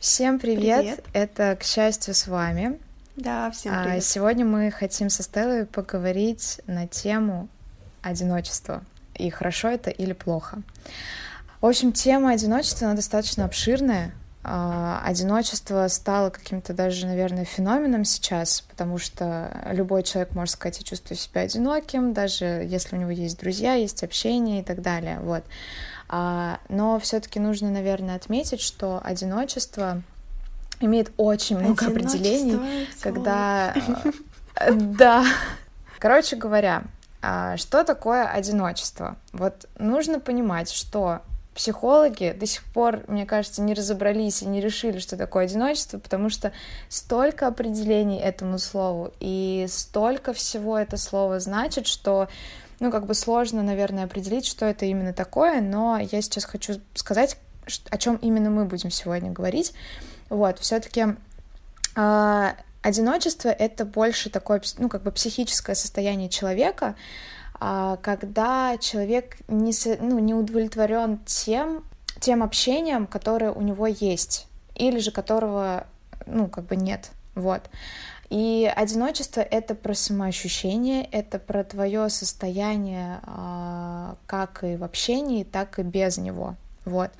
Всем привет. привет! Это к счастью с вами. Да, всем а, привет. Сегодня мы хотим со Стеллой поговорить на тему одиночества. И хорошо это или плохо. В общем, тема одиночества, она достаточно обширная. А, одиночество стало каким-то даже, наверное, феноменом сейчас, потому что любой человек может сказать, я чувствую себя одиноким, даже если у него есть друзья, есть общение и так далее. Вот. А, но все-таки нужно, наверное, отметить, что одиночество имеет очень много определений, когда... Э, да. Короче говоря, а, что такое одиночество? Вот нужно понимать, что психологи до сих пор, мне кажется, не разобрались и не решили, что такое одиночество, потому что столько определений этому слову и столько всего это слово значит, что ну, как бы сложно, наверное, определить, что это именно такое, но я сейчас хочу сказать, о чем именно мы будем сегодня говорить. Вот, все-таки э, а, одиночество это больше такое, ну, как бы психическое состояние человека, э, когда человек не, ну, не удовлетворен тем, тем общением, которое у него есть, или же которого, ну, как бы нет. Вот. И одиночество — это про самоощущение, это про твое состояние а, как и в общении, так и без него. Вот.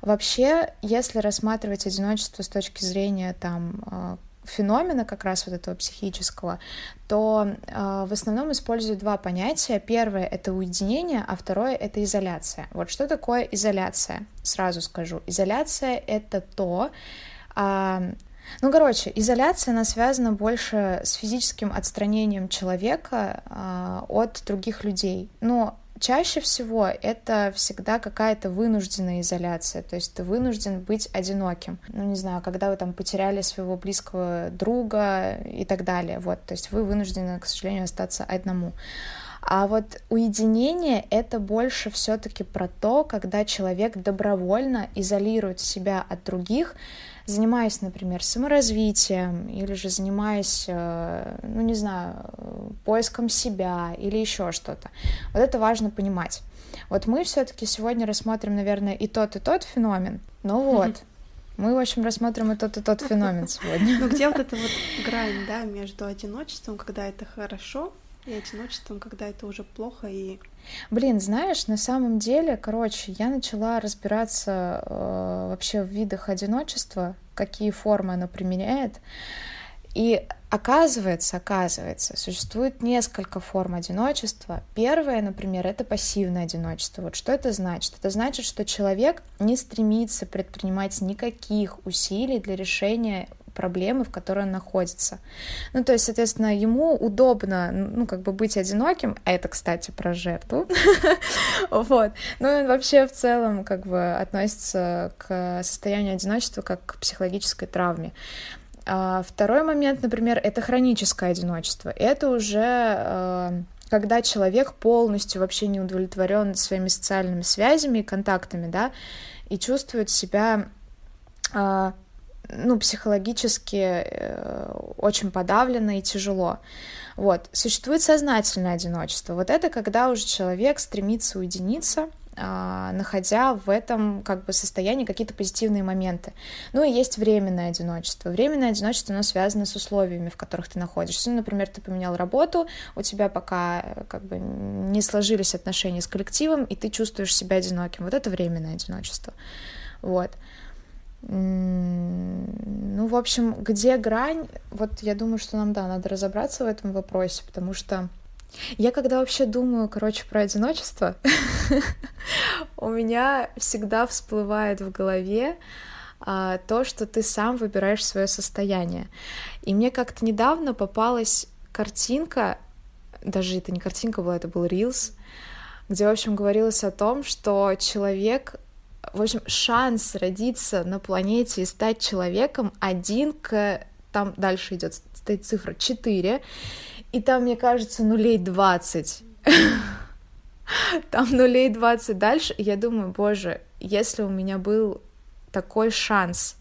Вообще, если рассматривать одиночество с точки зрения там а, феномена как раз вот этого психического, то э, в основном используют два понятия. Первое — это уединение, а второе — это изоляция. Вот что такое изоляция? Сразу скажу. Изоляция — это то, ну, короче, изоляция, она связана больше с физическим отстранением человека э, от других людей. Но чаще всего это всегда какая-то вынужденная изоляция, то есть ты вынужден быть одиноким. Ну, не знаю, когда вы там потеряли своего близкого друга и так далее, вот, то есть вы вынуждены, к сожалению, остаться одному. А вот уединение — это больше все-таки про то, когда человек добровольно изолирует себя от других, занимаясь, например, саморазвитием или же занимаясь, э, ну не знаю, поиском себя или еще что-то. Вот это важно понимать. Вот мы все-таки сегодня рассмотрим, наверное, и тот, и тот феномен. Ну вот, мы, в общем, рассмотрим и тот, и тот феномен сегодня. Ну где вот эта вот грань, да, между одиночеством, когда это хорошо, и одиночеством, когда это уже плохо и... Блин, знаешь, на самом деле, короче, я начала разбираться э, вообще в видах одиночества, какие формы оно применяет. И оказывается, оказывается, существует несколько форм одиночества. Первое, например, это пассивное одиночество. Вот что это значит? Это значит, что человек не стремится предпринимать никаких усилий для решения проблемы, в которой он находится. Ну, то есть, соответственно, ему удобно, ну, как бы быть одиноким, а это, кстати, про жертву, вот. Ну, и вообще в целом, как бы, относится к состоянию одиночества как к психологической травме. А второй момент, например, это хроническое одиночество. Это уже э, когда человек полностью вообще не удовлетворен своими социальными связями и контактами, да, и чувствует себя э, ну, психологически э, очень подавлено и тяжело. Вот. Существует сознательное одиночество. Вот это когда уже человек стремится уединиться, а, находя в этом как бы состоянии какие-то позитивные моменты. Ну и есть временное одиночество. Временное одиночество, оно связано с условиями, в которых ты находишься. Ну, например, ты поменял работу, у тебя пока э, как бы не сложились отношения с коллективом, и ты чувствуешь себя одиноким. Вот это временное одиночество. Вот. Ну, в общем, где грань? Вот я думаю, что нам, да, надо разобраться в этом вопросе, потому что я когда вообще думаю, короче, про одиночество, у меня всегда всплывает в голове а, то, что ты сам выбираешь свое состояние. И мне как-то недавно попалась картинка, даже это не картинка была, это был рилс, где, в общем, говорилось о том, что человек в общем, шанс родиться на планете и стать человеком один к... Там дальше идет стоит цифра 4, и там, мне кажется, нулей 20. Там нулей 20 дальше, и я думаю, боже, если у меня был такой шанс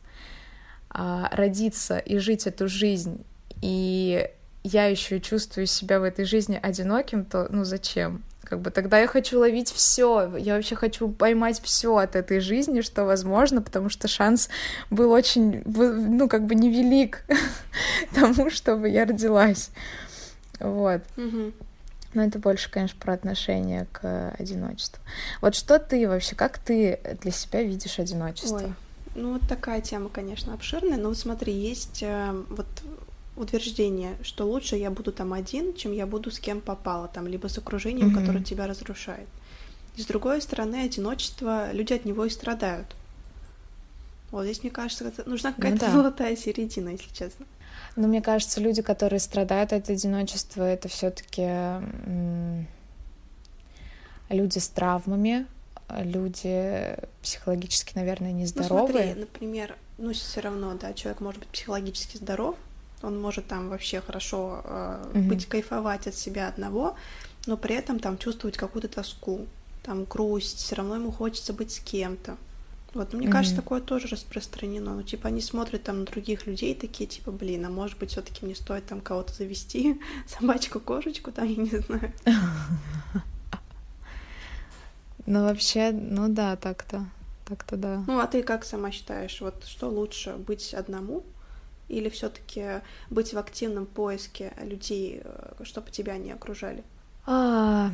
а, родиться и жить эту жизнь, и я еще чувствую себя в этой жизни одиноким, то ну зачем? Как бы тогда я хочу ловить все, я вообще хочу поймать все от этой жизни, что возможно, потому что шанс был очень, ну, как бы невелик тому, чтобы я родилась. Вот. Но это больше, конечно, про отношение к одиночеству. Вот что ты вообще, как ты для себя видишь одиночество? Ой, ну, вот такая тема, конечно, обширная, но вот смотри, есть э, вот утверждение, что лучше я буду там один, чем я буду с кем попало, там, либо с окружением, mm-hmm. которое тебя разрушает. И с другой стороны, одиночество, люди от него и страдают. Вот здесь, мне кажется, нужна ну какая-то ну, да. золотая середина, если честно. Но мне кажется, люди, которые страдают от одиночества, это все-таки люди с травмами, люди психологически, наверное, нездоровые. Ну, смотри, например, ну, все равно, да, человек может быть психологически здоров, он может там вообще хорошо э, mm-hmm. быть, кайфовать от себя одного, но при этом там чувствовать какую-то тоску, там грусть, все равно ему хочется быть с кем-то. Вот, мне mm-hmm. кажется, такое тоже распространено. Ну, типа, они смотрят там на других людей, такие, типа, блин, а может быть, все-таки мне стоит там кого-то завести, собачку, кошечку, там, я не знаю. Ну, вообще, ну да, так-то. Так-то да. Ну, а ты как сама считаешь, вот что лучше, быть одному или все-таки быть в активном поиске людей, э, чтобы тебя не окружали? А,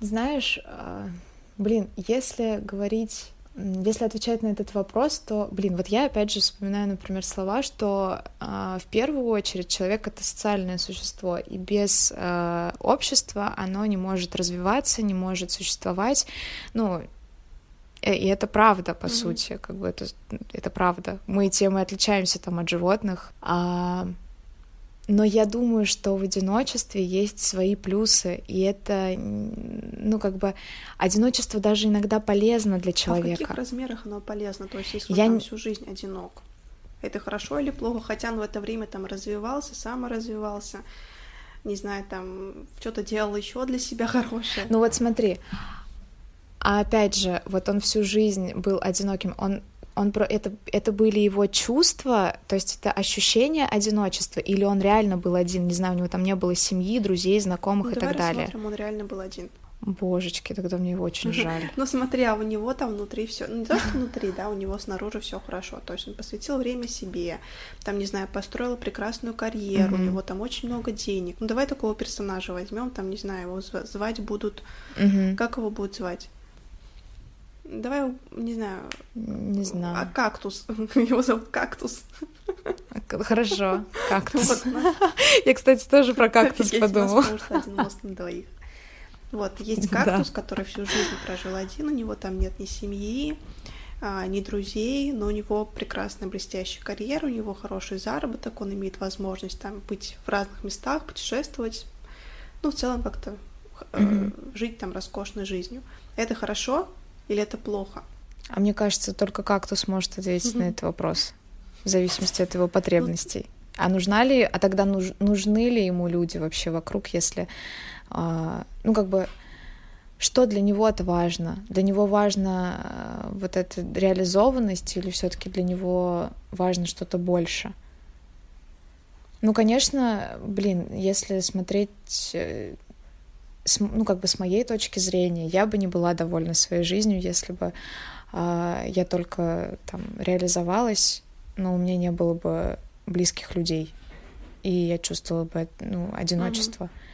знаешь, а, блин, если говорить если отвечать на этот вопрос, то, блин, вот я опять же вспоминаю, например, слова, что э, в первую очередь человек это социальное существо, и без э, общества оно не может развиваться, не может существовать. Ну, и это правда, по mm-hmm. сути, как бы это, это правда. Мы тем и отличаемся там от животных. А, но я думаю, что в одиночестве есть свои плюсы, и это, ну, как бы, одиночество даже иногда полезно для человека. А в каких размерах оно полезно? То есть, если я... там всю жизнь одинок, это хорошо или плохо? Хотя он в это время там развивался, саморазвивался, не знаю, там что-то делал еще для себя хорошее. Ну вот смотри, а опять же, вот он всю жизнь был одиноким, он он про это это были его чувства, то есть это ощущение одиночества, или он реально был один, не знаю, у него там не было семьи, друзей, знакомых ну, и так далее. Смотрим, он реально был один. Божечки, тогда мне его очень жаль. Ну смотри, а у него там внутри все, ну не то что внутри, да, у него снаружи все хорошо. То есть он посвятил время себе, там не знаю, построил прекрасную карьеру, у него там очень много денег. Ну давай такого персонажа возьмем, там не знаю, его звать будут, как его будут звать? Давай, не знаю. Не знаю. А кактус. Его зовут кактус. Хорошо, кактус. Я, кстати, тоже про кактус подумала. Один мост на двоих. Вот, есть кактус, который всю жизнь прожил один, у него там нет ни семьи, а, ни друзей, но у него прекрасная блестящая карьера, у него хороший заработок, он имеет возможность там быть в разных местах, путешествовать, ну, в целом как-то mm-hmm. жить там роскошной жизнью. Это хорошо, или это плохо? А мне кажется, только кактус может ответить mm-hmm. на этот вопрос, в зависимости от его потребностей. А нужна ли, а тогда нуж, нужны ли ему люди вообще вокруг, если, э, ну как бы, что для него это важно? Для него важно э, вот эта реализованность или все-таки для него важно что-то больше? Ну, конечно, блин, если смотреть э, с, ну, как бы с моей точки зрения, я бы не была довольна своей жизнью, если бы э, я только там реализовалась, но у меня не было бы близких людей, и я чувствовала бы ну, одиночество. Mm-hmm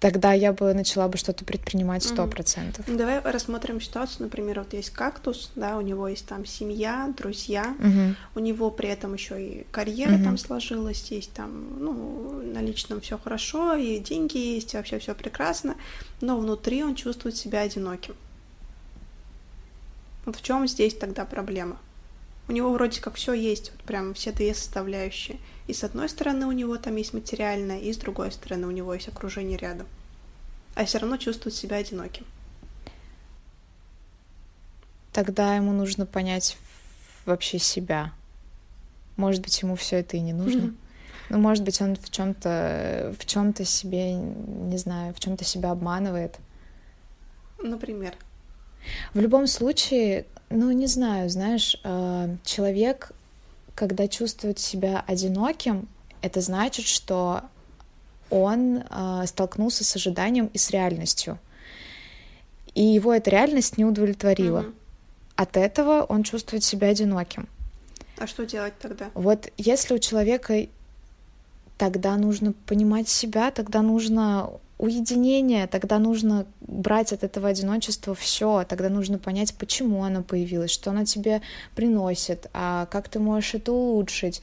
тогда я бы начала бы что-то предпринимать сто процентов. Mm-hmm. Давай рассмотрим ситуацию, например, вот есть кактус, да, у него есть там семья, друзья, mm-hmm. у него при этом еще и карьера mm-hmm. там сложилась, есть там, ну, на личном все хорошо, и деньги есть, и вообще все прекрасно, но внутри он чувствует себя одиноким. Вот в чем здесь тогда проблема? У него вроде как все есть, вот прям все две составляющие. И с одной стороны у него там есть материальное, и с другой стороны у него есть окружение рядом. А все равно чувствует себя одиноким. Тогда ему нужно понять вообще себя. Может быть, ему все это и не нужно. Ну, может быть, он в чем-то в чем-то себе, не знаю, в чем-то себя обманывает. Например. В любом случае, ну, не знаю, знаешь, э, человек, когда чувствует себя одиноким, это значит, что он э, столкнулся с ожиданием и с реальностью. И его эта реальность не удовлетворила. Mm-hmm. От этого он чувствует себя одиноким. А что делать тогда? Вот если у человека тогда нужно понимать себя, тогда нужно уединение, тогда нужно брать от этого одиночества все, тогда нужно понять, почему оно появилось, что оно тебе приносит, а как ты можешь это улучшить,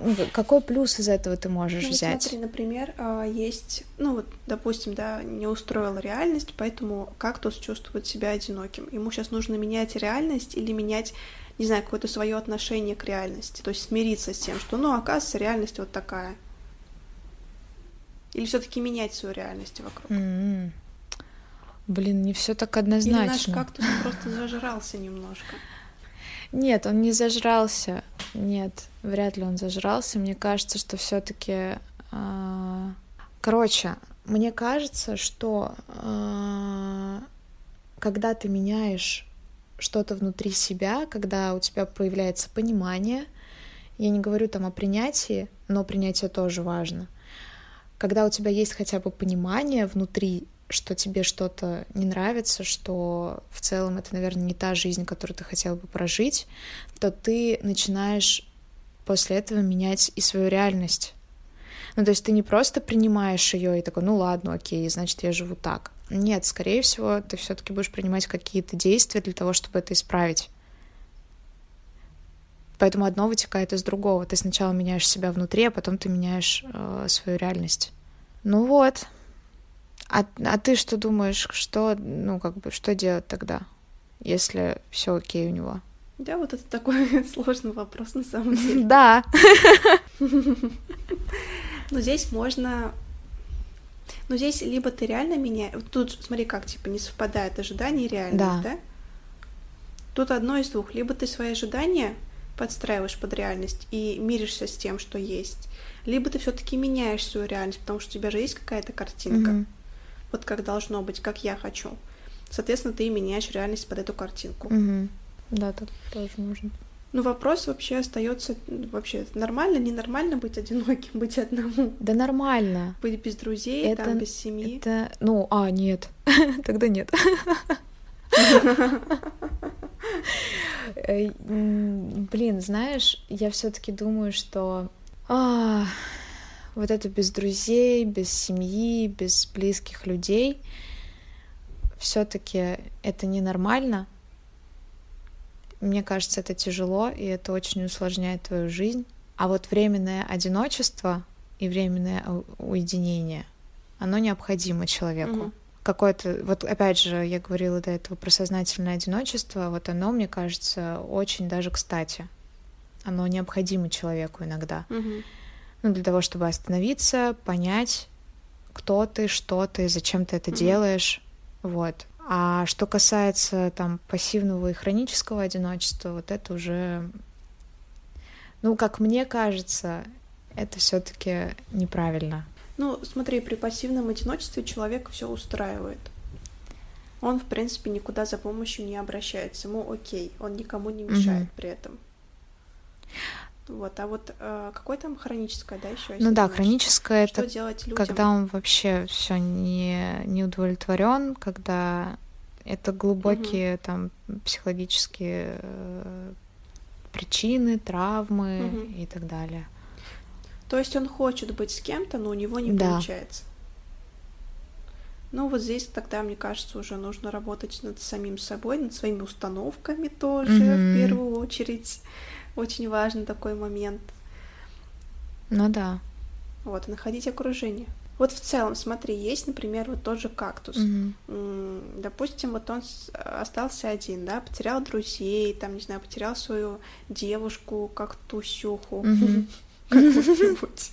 ну, какой плюс из этого ты можешь ну, взять? Смотри, например, а, есть, ну вот, допустим, да, не устроила реальность, поэтому кактус чувствует себя одиноким. Ему сейчас нужно менять реальность или менять, не знаю, какое-то свое отношение к реальности, то есть смириться с тем, что, ну, оказывается, реальность вот такая. Или все-таки менять свою реальность вокруг? Mm-hmm. Блин, не все так однозначно. Или наш кактус просто зажрался немножко. Нет, он не зажрался. Нет, вряд ли он зажрался. Мне кажется, что все-таки. Э... Короче, мне кажется, что э... когда ты меняешь что-то внутри себя, когда у тебя появляется понимание, я не говорю там о принятии, но принятие тоже важно когда у тебя есть хотя бы понимание внутри, что тебе что-то не нравится, что в целом это, наверное, не та жизнь, которую ты хотел бы прожить, то ты начинаешь после этого менять и свою реальность. Ну, то есть ты не просто принимаешь ее и такой, ну ладно, окей, значит, я живу так. Нет, скорее всего, ты все-таки будешь принимать какие-то действия для того, чтобы это исправить. Поэтому одно вытекает из другого. Ты сначала меняешь себя внутри, а потом ты меняешь э, свою реальность. Ну вот. А, а ты что думаешь, что, ну, как бы, что делать тогда, если все окей у него? Да, вот это такой сложный вопрос на самом деле. Да. Но здесь можно но здесь либо ты реально меняешь... Тут смотри, как, типа, не совпадает ожидание и реальность, да. да? Тут одно из двух. Либо ты свои ожидания подстраиваешь под реальность и миришься с тем, что есть, либо ты все-таки меняешь свою реальность, потому что у тебя же есть какая-то картинка, mm-hmm. вот как должно быть, как я хочу. Соответственно, ты меняешь реальность под эту картинку. Mm-hmm. Да, так тоже можно. Ну, вопрос вообще остается вообще нормально, ненормально быть одиноким, быть одному. Да нормально. Быть без друзей, это, там, без семьи. Это, ну, а, нет, тогда нет. Э, блин, знаешь, я все-таки думаю, что вот это без друзей, без семьи, без близких людей, все-таки это ненормально. Мне кажется, это тяжело, и это очень усложняет твою жизнь. А вот временное одиночество и временное уединение, оно необходимо человеку. Mm-hmm какое-то, вот опять же, я говорила до этого про сознательное одиночество, вот оно, мне кажется, очень даже кстати. Оно необходимо человеку иногда. Угу. Ну, для того, чтобы остановиться, понять, кто ты, что ты, зачем ты это угу. делаешь. Вот. А что касается там пассивного и хронического одиночества, вот это уже, ну, как мне кажется, это все-таки неправильно. Ну, смотри, при пассивном одиночестве человек все устраивает. Он, в принципе, никуда за помощью не обращается. Ему окей, он никому не мешает mm-hmm. при этом. Вот, а вот э, какое там хроническое, да, еще? Ну да, хроническое это делать людям? когда он вообще все не, не удовлетворен, когда это глубокие угу. там психологические э, причины, травмы угу. и так далее. То есть он хочет быть с кем-то, но у него не да. получается. Ну вот здесь тогда, мне кажется, уже нужно работать над самим собой, над своими установками тоже, mm-hmm. в первую очередь. Очень важный такой момент. Ну да. Вот, находить окружение. Вот в целом, смотри, есть, например, вот тот же кактус. Mm-hmm. Допустим, вот он остался один, да, потерял друзей, там, не знаю, потерял свою девушку, кактусюху. Mm-hmm какую-нибудь.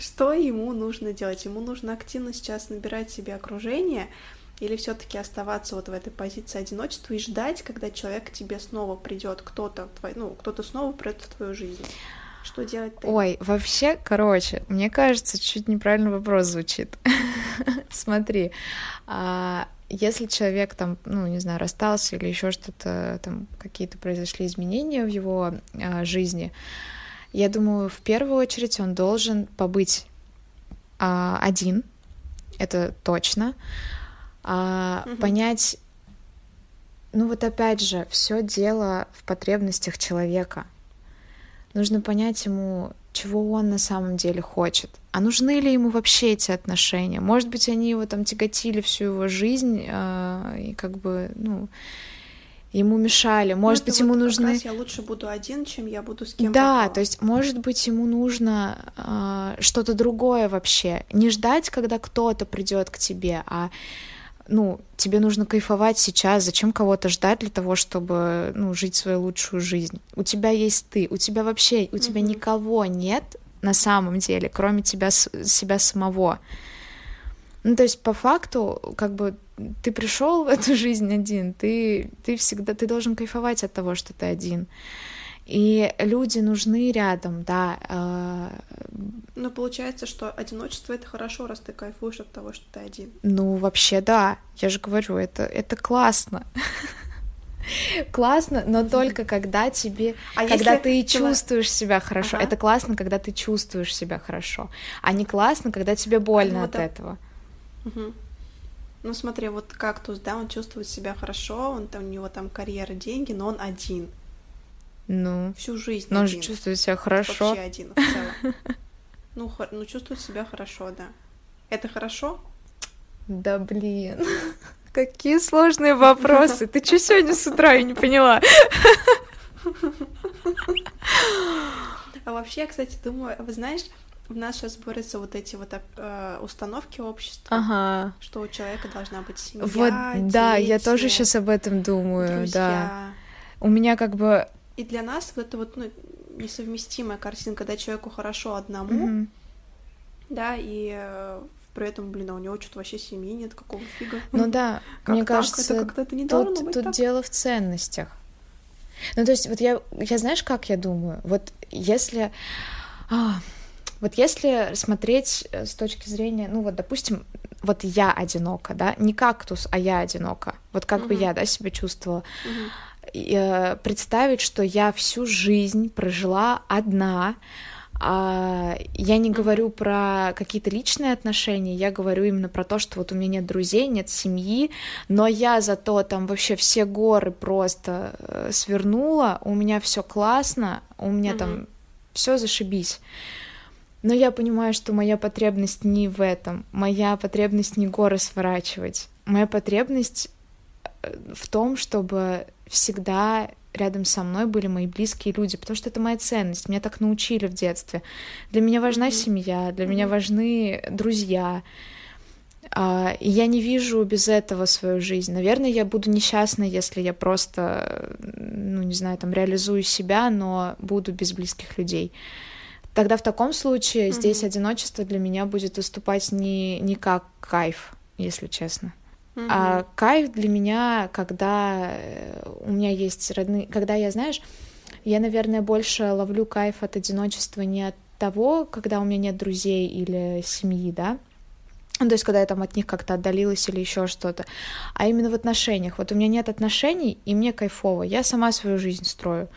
Что ему нужно делать? Ему нужно активно сейчас набирать себе окружение или все-таки оставаться вот в этой позиции одиночества и ждать, когда человек к тебе снова придет, кто-то, ну, кто-то снова придет в твою жизнь. Что делать? Ты? Ой, вообще, короче, мне кажется, чуть неправильный вопрос звучит. Смотри, а, если человек там, ну, не знаю, расстался или еще что-то, там какие-то произошли изменения в его а, жизни, я думаю, в первую очередь он должен побыть а, один, это точно, а, угу. понять, ну вот опять же, все дело в потребностях человека. Нужно понять ему, чего он на самом деле хочет. А нужны ли ему вообще эти отношения? Может быть, они его там тяготили всю его жизнь э, и как бы, ну, ему мешали. Ну, может ну, быть, ему вот нужны. Я лучше буду один, чем я буду с кем-то. Да, то есть, может быть, ему нужно э, что-то другое вообще. Не ждать, когда кто-то придет к тебе, а ну, тебе нужно кайфовать сейчас, зачем кого-то ждать для того, чтобы, ну, жить свою лучшую жизнь? У тебя есть ты, у тебя вообще, у тебя mm-hmm. никого нет на самом деле, кроме тебя, себя самого. Ну, то есть, по факту, как бы, ты пришел в эту жизнь один, ты, ты всегда, ты должен кайфовать от того, что ты один. И люди нужны рядом, да. Э, ну, получается, что одиночество — это хорошо, раз ты кайфуешь от того, что ты один. Ну, вообще, да. Я же говорю, это, это классно. Классно, но только когда тебе, а когда ты чувствуешь себя хорошо. Ага. Это классно, когда ты чувствуешь себя хорошо, а не классно, когда тебе больно ну, от да. этого. Угу. Ну смотри, вот кактус, да, он чувствует себя хорошо, он там у него там карьера, деньги, но он один. Ну. Всю жизнь. Но он же чувствует себя хорошо. Вообще один в целом. Ну, ну, чувствует себя хорошо, да. Это хорошо? Да блин. Какие сложные вопросы. Ты что сегодня с утра, я не поняла. А вообще, кстати, думаю, вы знаешь, в нас сейчас борются вот эти вот э, установки общества, ага. что у человека должна быть семья, Вот, дети, да, я тоже сейчас об этом думаю, друзья. да. У меня как бы и для нас вот это вот ну, несовместимая картина, когда человеку хорошо одному, mm-hmm. да, и э, при этом, блин, а у него что-то вообще семьи нет, какого фига. Ну да, как мне так? кажется, это, это не тут, быть тут так? дело в ценностях. Ну, то есть, вот я, я знаешь, как я думаю? Вот если... А, вот если смотреть э, с точки зрения, ну вот, допустим, вот я одинока, да, не кактус, а я одинока, вот как uh-huh. бы я, да, себя чувствовала. Э, представить, что я всю жизнь прожила одна. А, я не говорю про какие-то личные отношения, я говорю именно про то, что вот у меня нет друзей, нет семьи, но я зато там вообще все горы просто э, свернула, у меня все классно, у меня mm-hmm. там все зашибись. Но я понимаю, что моя потребность не в этом, моя потребность не горы сворачивать, моя потребность э, в том, чтобы всегда рядом со мной были мои близкие люди, потому что это моя ценность. Меня так научили в детстве. Для меня важна mm-hmm. семья, для mm-hmm. меня важны друзья. И я не вижу без этого свою жизнь. Наверное, я буду несчастна, если я просто, ну, не знаю, там, реализую себя, но буду без близких людей. Тогда в таком случае mm-hmm. здесь одиночество для меня будет выступать не, не как кайф, если честно. Mm-hmm. А кайф для меня, когда э, у меня есть родные, когда я, знаешь, я, наверное, больше ловлю кайф от одиночества не от того, когда у меня нет друзей или семьи, да, ну, то есть, когда я там от них как-то отдалилась или еще что-то, а именно в отношениях. Вот у меня нет отношений, и мне кайфово. Я сама свою жизнь строю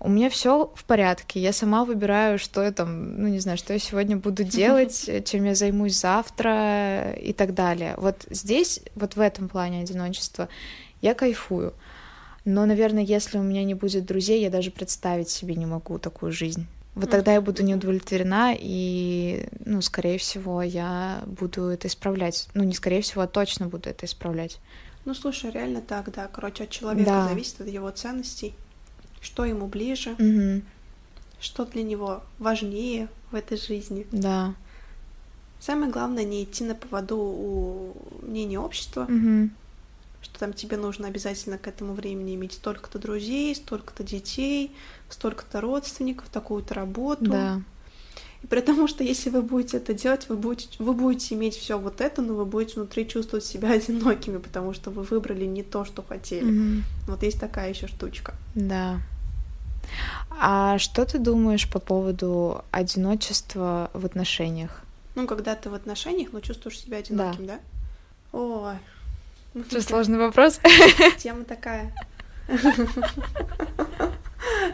у меня все в порядке, я сама выбираю, что я там, ну не знаю, что я сегодня буду делать, чем я займусь завтра и так далее. Вот здесь, вот в этом плане одиночества я кайфую. Но, наверное, если у меня не будет друзей, я даже представить себе не могу такую жизнь. Вот тогда я буду не удовлетворена, и, ну, скорее всего, я буду это исправлять. Ну, не скорее всего, а точно буду это исправлять. Ну, слушай, реально так, да. Короче, от человека да. зависит от его ценностей что ему ближе, угу. что для него важнее в этой жизни. Да. Самое главное не идти на поводу у мнения общества, угу. что там тебе нужно обязательно к этому времени иметь столько-то друзей, столько-то детей, столько-то родственников, такую-то работу. Да. И потому что если вы будете это делать, вы будете, вы будете иметь все вот это, но вы будете внутри чувствовать себя одинокими, потому что вы выбрали не то, что хотели. Mm-hmm. Вот есть такая еще штучка. Да. А что ты думаешь по поводу одиночества в отношениях? Ну, когда ты в отношениях, но чувствуешь себя одиноким, да? да? Ой. Что, сложный вопрос? Тема такая.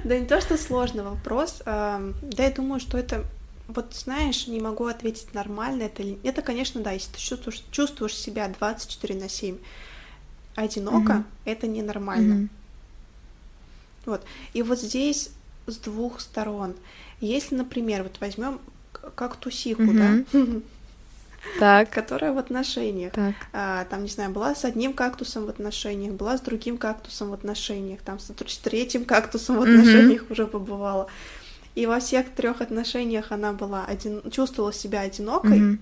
Да не то, что сложный вопрос. Да, я думаю, что это вот знаешь, не могу ответить нормально это или Это, конечно, да, если ты чувствуешь, чувствуешь себя 24 на 7 одиноко, mm-hmm. это ненормально. Mm-hmm. Вот. И вот здесь с двух сторон. Если, например, вот возьмем как тусиху, mm-hmm. да? так. которая в отношениях. Так. А, там, не знаю, была с одним кактусом в отношениях, была с другим кактусом в отношениях, там с, с третьим кактусом в отношениях mm-hmm. уже побывала. И во всех трех отношениях она была один... чувствовала себя одинокой. Mm-hmm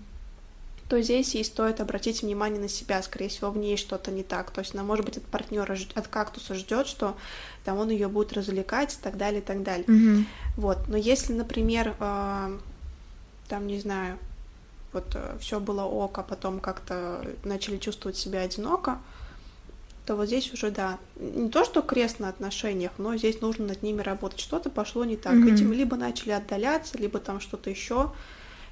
то здесь ей стоит обратить внимание на себя, скорее всего, в ней что-то не так. То есть она, может быть, от партнера, от кактуса ждет, что там он ее будет развлекать и так далее, и так далее. Mm-hmm. Вот. Но если, например, э, там, не знаю, вот э, все было ок, а потом как-то начали чувствовать себя одиноко, то вот здесь уже, да, не то, что крест на отношениях, но здесь нужно над ними работать. Что-то пошло не так. Mm-hmm. Этим либо начали отдаляться, либо там что-то еще.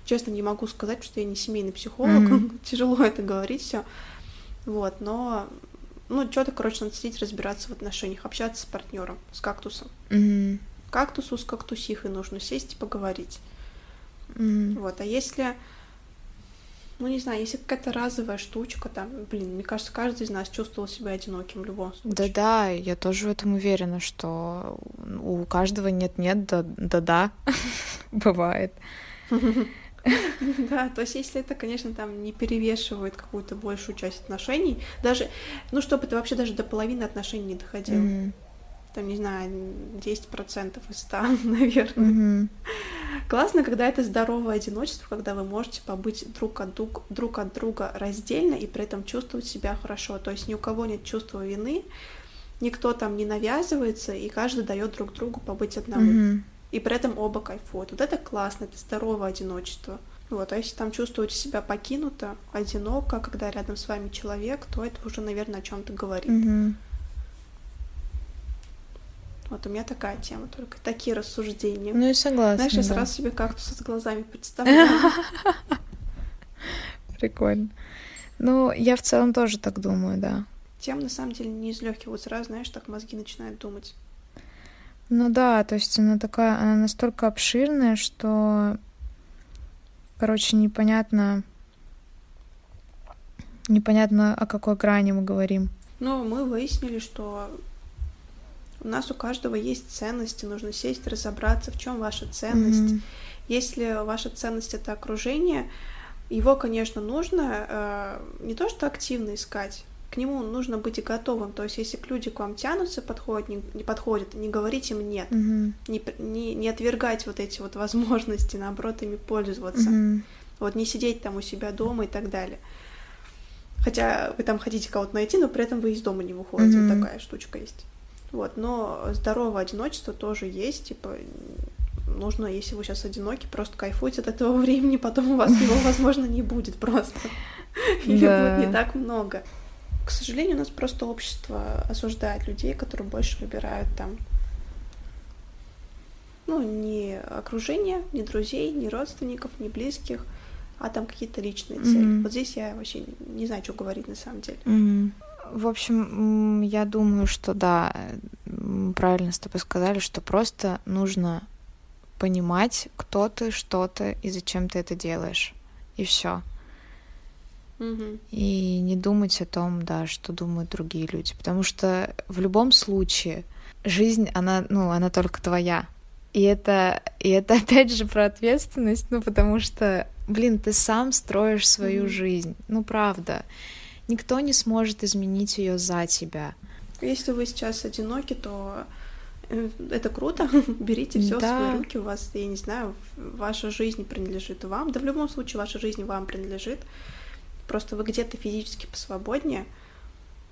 Честно, не могу сказать, что я не семейный психолог. Mm-hmm. Тяжело это говорить все. Вот, но ну, что-то, короче, надо сидеть, разбираться в отношениях, общаться с партнером, с кактусом. Mm-hmm. Кактусу с кактусихой нужно сесть и поговорить. Mm-hmm. Вот, а если ну, не знаю, если какая-то разовая штучка, там, блин, мне кажется, каждый из нас чувствовал себя одиноким в любом случае. Да-да, я тоже в этом уверена, что у каждого нет-нет, да-да, бывает. Да, то есть если это, конечно, там не перевешивает какую-то большую часть отношений, даже, ну, чтобы это вообще даже до половины отношений не доходило там, не знаю, 10% из 100, наверное. Mm-hmm. Классно, когда это здоровое одиночество, когда вы можете побыть друг от, друг, друг от друга раздельно и при этом чувствовать себя хорошо. То есть ни у кого нет чувства вины, никто там не навязывается, и каждый дает друг другу побыть одному. Mm-hmm. И при этом оба кайфуют. Вот это классно, это здоровое одиночество. Вот, а если там чувствуете себя покинуто, одиноко, когда рядом с вами человек, то это уже, наверное, о чем-то говорит. Mm-hmm. Вот у меня такая тема, только такие рассуждения. Ну и согласна. Знаешь, я да. сразу себе кактус с глазами представляю. Прикольно. Ну, я в целом тоже так думаю, да. Тема на самом деле не из легких. Вот сразу, знаешь, так мозги начинают думать. Ну да, то есть она такая, она настолько обширная, что, короче, непонятно, непонятно, о какой грани мы говорим. Ну, мы выяснили, что у нас у каждого есть ценности, нужно сесть, разобраться, в чем ваша ценность. Mm-hmm. Если ваша ценность это окружение, его, конечно, нужно э, не то что активно искать, к нему нужно быть готовым. То есть, если люди к вам тянутся, подходят, не, не подходят, не говорите им нет, mm-hmm. не, не, не отвергать вот эти вот возможности, наоборот, ими пользоваться. Mm-hmm. Вот не сидеть там у себя дома и так далее. Хотя вы там хотите кого-то найти, но при этом вы из дома не выходите. Mm-hmm. Вот такая штучка есть. Вот, но здоровое одиночество тоже есть, типа, нужно, если вы сейчас одиноки, просто кайфуйте от этого времени, потом у вас его, возможно, не будет просто. Или будет не так много. К сожалению, у нас просто общество осуждает людей, которые больше выбирают там ну, не окружение, не друзей, не родственников, не близких, а там какие-то личные цели. Mm-hmm. Вот здесь я вообще не знаю, что говорить на самом деле. Mm-hmm. В общем, я думаю, что да, правильно с тобой сказали, что просто нужно понимать, кто ты, что ты и зачем ты это делаешь. И все. Угу. И не думать о том, да, что думают другие люди. Потому что в любом случае жизнь, она, ну, она только твоя. И это, и это опять же про ответственность, ну, потому что, блин, ты сам строишь свою mm жизнь. Ну, правда. Никто не сможет изменить ее за тебя. Если вы сейчас одиноки, то э, это круто, берите все да. в свои руки, у вас, я не знаю, ваша жизнь принадлежит вам, да в любом случае ваша жизнь вам принадлежит, просто вы где-то физически посвободнее,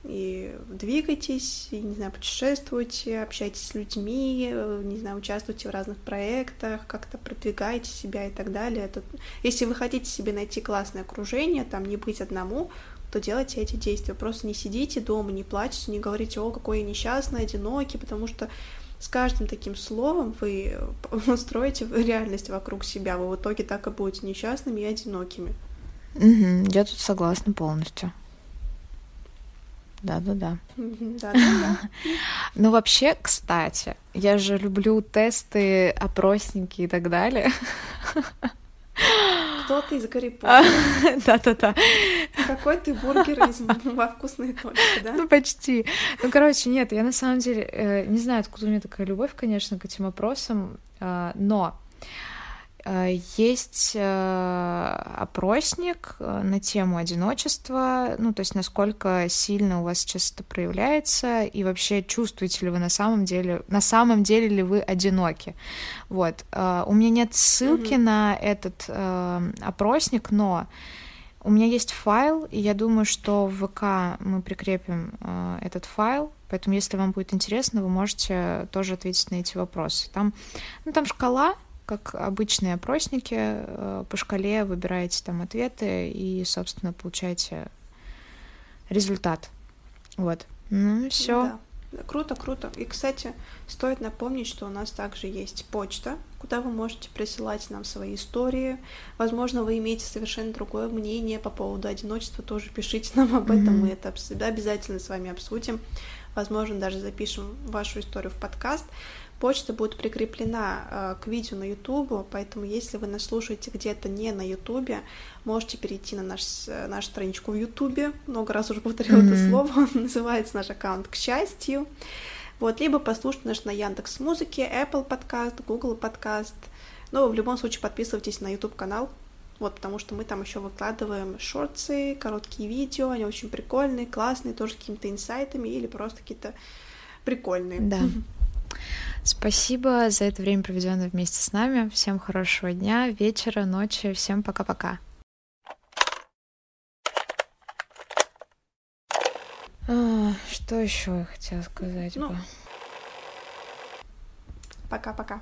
и двигайтесь, и, не знаю, путешествуйте, общайтесь с людьми, э, не знаю, участвуйте в разных проектах, как-то продвигайте себя и так далее. Это... Если вы хотите себе найти классное окружение, там не быть одному, то делайте эти действия. Просто не сидите дома, не плачьте, не говорите, о, какой я несчастный, одинокий, потому что с каждым таким словом вы строите реальность вокруг себя. Вы в итоге так и будете несчастными и одинокими. Угу, я тут согласна полностью. Да-да-да. Да-да-да. Ну, вообще, кстати, я же люблю тесты, опросники и так далее. Кто ты из Гарри Поттера? Да-да-да. Какой ты бургер из во вкусные точки, да? Ну, почти. Ну, короче, нет, я на самом деле э, не знаю, откуда у меня такая любовь, конечно, к этим опросам, э, но есть э, опросник э, на тему одиночества, ну, то есть насколько сильно у вас сейчас это проявляется, и вообще чувствуете ли вы на самом деле, на самом деле ли вы одиноки. Вот. У меня нет ссылки mm-hmm. на этот опросник, но у меня есть файл, и я думаю, что в ВК мы прикрепим этот файл, поэтому если вам будет интересно, вы можете тоже ответить на эти вопросы. Там, ну, там шкала, как обычные опросники, э, по шкале выбираете там ответы и, собственно, получаете результат. Вот. Ну, все. Да. Круто, круто. И, кстати, стоит напомнить, что у нас также есть почта, куда вы можете присылать нам свои истории. Возможно, вы имеете совершенно другое мнение по поводу одиночества, тоже пишите нам об этом, mm-hmm. мы это обязательно с вами обсудим. Возможно, даже запишем вашу историю в подкаст. Почта будет прикреплена э, к видео на YouTube, поэтому если вы нас слушаете где-то не на YouTube, можете перейти на наш, э, нашу страничку в YouTube. Много раз уже повторила mm-hmm. это слово. Называется наш аккаунт «К счастью». Вот, либо послушать наш на Яндекс Музыке, Apple Podcast, Google Podcast. Но в любом случае подписывайтесь на YouTube канал, вот, потому что мы там еще выкладываем шорты, короткие видео, они очень прикольные, классные, тоже какими-то инсайтами или просто какие-то прикольные. Да. Спасибо за это время, проведенное вместе с нами. Всем хорошего дня, вечера, ночи. Всем пока-пока. А, что еще я хотела сказать? Ну, пока-пока.